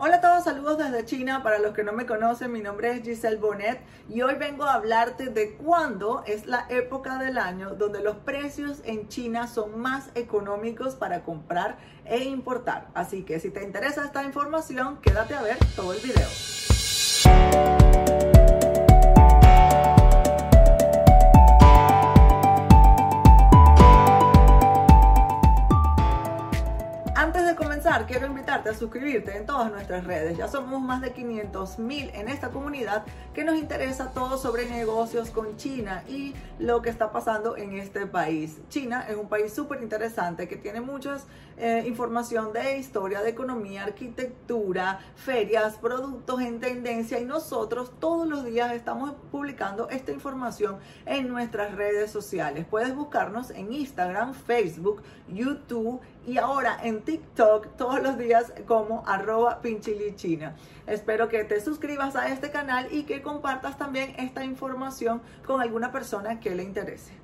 Hola a todos, saludos desde China. Para los que no me conocen, mi nombre es Giselle Bonet y hoy vengo a hablarte de cuándo es la época del año donde los precios en China son más económicos para comprar e importar. Así que si te interesa esta información, quédate a ver todo el video. Quiero invitarte a suscribirte en todas nuestras redes. Ya somos más de 500 mil en esta comunidad que nos interesa todo sobre negocios con China y lo que está pasando en este país. China es un país súper interesante que tiene mucha eh, información de historia, de economía, arquitectura, ferias, productos en tendencia y nosotros todos los días estamos publicando esta información en nuestras redes sociales. Puedes buscarnos en Instagram, Facebook, YouTube y ahora en TikTok todos los días como arroba pinchilichina. Espero que te suscribas a este canal y que compartas también esta información con alguna persona que le interese.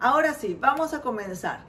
Ahora sí, vamos a comenzar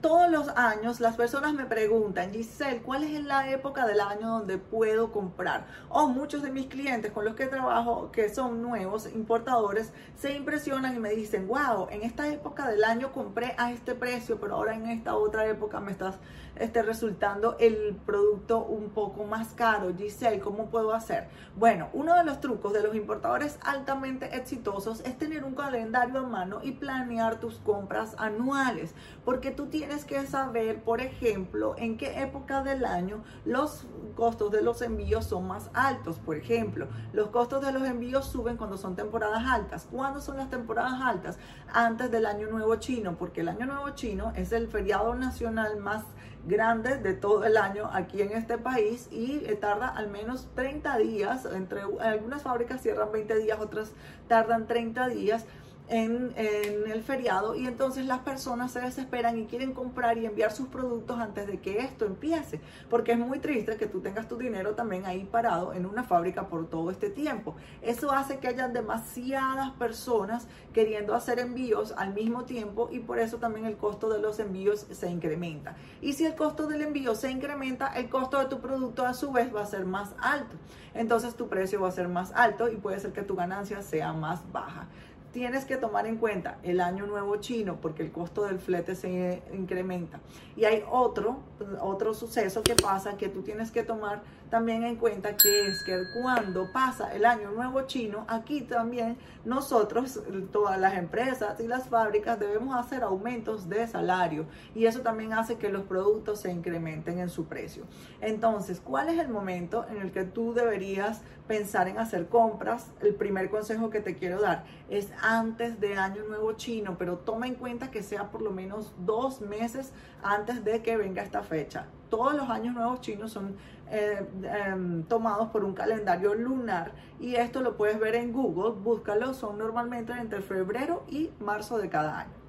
todos los años las personas me preguntan, Giselle, ¿cuál es la época del año donde puedo comprar? O muchos de mis clientes con los que trabajo, que son nuevos importadores, se impresionan y me dicen, wow, en esta época del año compré a este precio, pero ahora en esta otra época me estás este, resultando el producto un poco más caro. Giselle, ¿cómo puedo hacer? Bueno, uno de los trucos de los importadores altamente exitosos es tener un calendario a mano y planear tus compras anuales, porque tú tienes tienes que saber, por ejemplo, en qué época del año los costos de los envíos son más altos. Por ejemplo, los costos de los envíos suben cuando son temporadas altas. ¿Cuándo son las temporadas altas? Antes del Año Nuevo Chino, porque el Año Nuevo Chino es el feriado nacional más grande de todo el año aquí en este país y eh, tarda al menos 30 días. Entre algunas fábricas cierran 20 días, otras tardan 30 días en, el feriado y entonces las personas se desesperan y quieren comprar y enviar sus productos antes de que esto empiece, porque es muy triste que tú tengas tu dinero también ahí parado en una fábrica por todo este tiempo. Eso hace que hayan demasiadas personas queriendo hacer envíos al mismo tiempo y por eso también el costo de los envíos se incrementa. Y si el costo del envío se incrementa, el costo de tu producto a su vez va a ser más alto. Entonces tu precio va a ser más alto y puede ser que tu ganancia sea más baja tienes que tomar en cuenta el año nuevo chino porque el costo del flete se incrementa. Y hay otro, otro suceso que pasa que tú tienes que tomar también en cuenta que es que cuando pasa el año nuevo chino, aquí también nosotros, todas las empresas y las fábricas debemos hacer aumentos de salario y eso también hace que los productos se incrementen en su precio. Entonces, ¿cuál es el momento en el que tú deberías pensar en hacer compras? El primer consejo que te quiero dar es antes de año nuevo chino, pero toma en cuenta que sea por lo menos dos meses antes de que venga esta fecha. Todos los años nuevos chinos son eh, em, tomados por un calendario lunar y esto lo puedes ver en Google, búscalo, son normalmente entre febrero y marzo de cada año.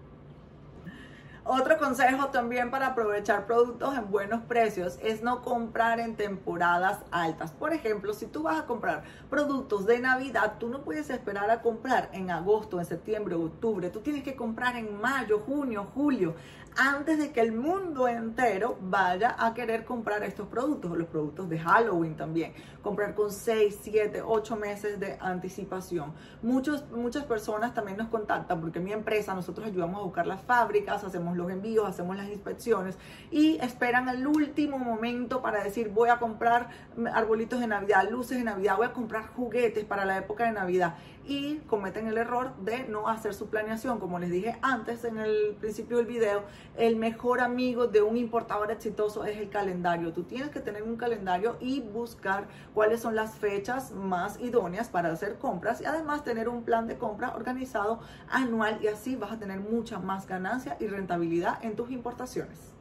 Otro consejo también para aprovechar productos en buenos precios es no comprar en temporadas altas. Por ejemplo, si tú vas a comprar productos de Navidad, tú no puedes esperar a comprar en agosto, en septiembre, octubre. Tú tienes que comprar en mayo, junio, julio antes de que el mundo entero vaya a querer comprar estos productos, o los productos de Halloween también. Comprar con 6, 7, 8 meses de anticipación. Muchos, muchas personas también nos contactan porque mi empresa, nosotros ayudamos a buscar las fábricas, hacemos los envíos, hacemos las inspecciones y esperan el último momento para decir voy a comprar arbolitos de Navidad, luces de Navidad, voy a comprar juguetes para la época de Navidad y cometen el error de no hacer su planeación. Como les dije antes en el principio del video, el mejor amigo de un importador exitoso es el calendario. Tú tienes que tener un calendario y buscar cuáles son las fechas más idóneas para hacer compras y además tener un plan de compra organizado anual y así vas a tener mucha más ganancia y rentabilidad en tus importaciones.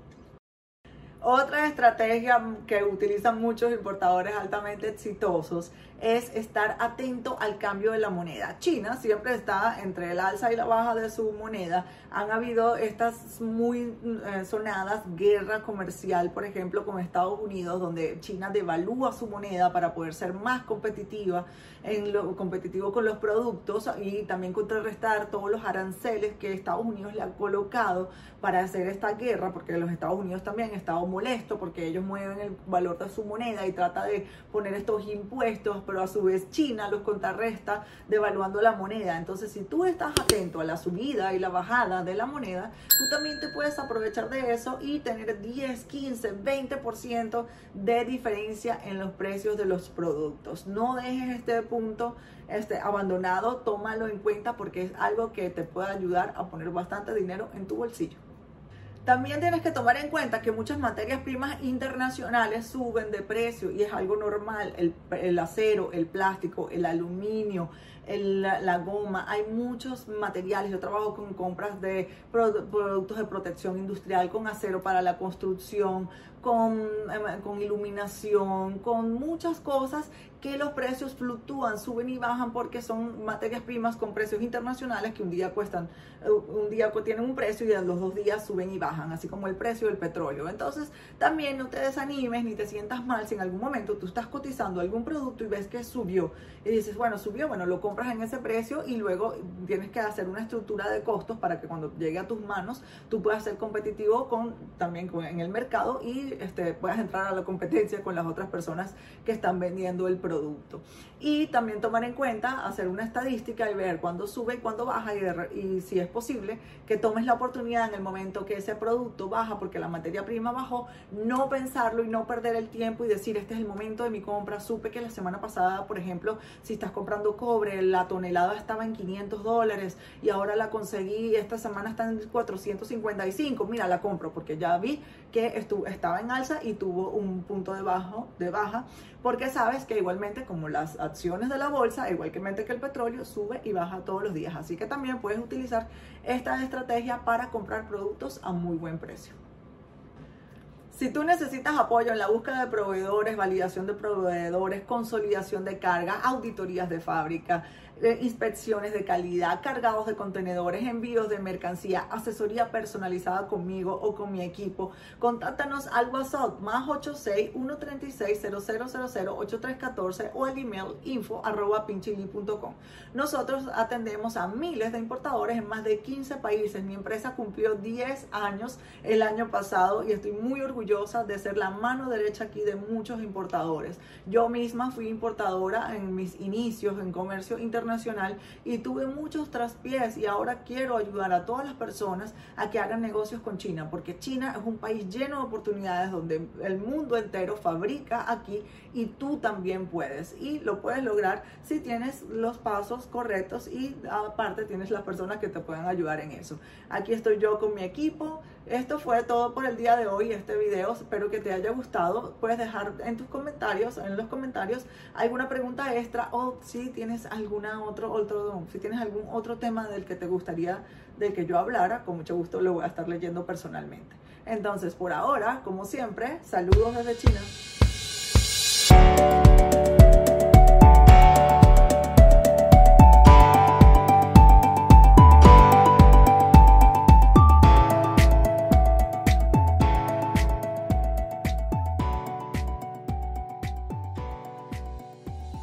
Otra estrategia que utilizan muchos importadores altamente exitosos es estar atento al cambio de la moneda. China siempre está entre el alza y la baja de su moneda. Han habido estas muy eh, sonadas guerra comercial, por ejemplo, con Estados Unidos, donde China devalúa su moneda para poder ser más competitiva en lo competitivo con los productos y también contrarrestar todos los aranceles que Estados Unidos le ha colocado para hacer esta guerra, porque los Estados Unidos también han estado molesto porque ellos mueven el valor de su moneda y trata de poner estos impuestos, pero a su vez China los contrarresta devaluando la moneda. Entonces, si tú estás atento a la subida y la bajada de la moneda, tú también te puedes aprovechar de eso y tener 10, 15, 20% de diferencia en los precios de los productos. No dejes este punto este, abandonado, tómalo en cuenta porque es algo que te puede ayudar a poner bastante dinero en tu bolsillo. También tienes que tomar en cuenta que muchas materias primas internacionales suben de precio y es algo normal. El, acero, el plástico, el aluminio, la, goma, hay muchos materiales. Yo trabajo con compras de productos de protección industrial, con acero para la construcción, con, em, con iluminación, con muchas cosas que los precios fluctúan, suben y bajan porque son materias primas con precios internacionales que un día cuestan, un día tienen un precio y a los dos días suben y bajan, así como el precio del petróleo. Entonces, también no te desanimes ni te sientas mal si en algún momento tú estás cotizando algún producto y ves que subió y dices, bueno, subió, bueno, lo compras en ese precio y luego tienes que hacer una estructura de costos para que cuando llegue a tus manos tú puedas ser competitivo con también en el mercado y este, puedas entrar a la competencia con las otras personas que están vendiendo el producto. Y también tomar en cuenta, hacer una estadística y ver cuándo sube y cuándo baja y, si es posible que tomes la oportunidad en el momento que ese producto baja porque la materia prima bajó, no pensarlo y no perder el tiempo y decir, este es el momento de mi compra. Supe que la semana pasada, por ejemplo, si estás comprando cobre, la tonelada estaba en 500 dólares y ahora la conseguí, esta semana está en 455. Mira, la compro porque ya vi que estuvo, estaba en alza y tuvo un punto de, bajo, de baja porque sabes que igualmente como las acciones de la bolsa, igualmente que el petróleo, sube y baja todos los días. Así que también puedes utilizar esta estrategia para comprar productos a muy buen precio. Si tú necesitas apoyo en la búsqueda de proveedores, validación de proveedores, consolidación de carga, auditorías de fábrica, inspecciones de calidad, cargados de contenedores, envíos de mercancía, asesoría personalizada conmigo o con mi equipo, contáctanos al WhatsApp más 86 136 0000 8314 o el email info arroba pinchili.com. Nosotros atendemos a miles de importadores en más de 15 países. Mi empresa cumplió 10 años el año pasado y estoy muy orgullosa de ser la mano derecha aquí de muchos importadores. Yo misma fui importadora en mis inicios en comercio internacional y tuve muchos traspiés y ahora quiero ayudar a todas las personas a que hagan negocios con China, porque China es un país lleno de oportunidades donde el mundo entero fabrica aquí y tú también puedes y lo puedes lograr si tienes los pasos correctos y aparte tienes las personas que te pueden ayudar en eso. Aquí estoy yo con mi equipo. Esto fue todo por el día de hoy, este video. Espero que te haya gustado. Puedes dejar en tus comentarios, en los comentarios, alguna pregunta extra o si tienes alguna otro, otro, si tienes algún otro tema del que te gustaría de que yo hablara, con mucho gusto lo voy a estar leyendo personalmente. Entonces, por ahora, como siempre, saludos desde China.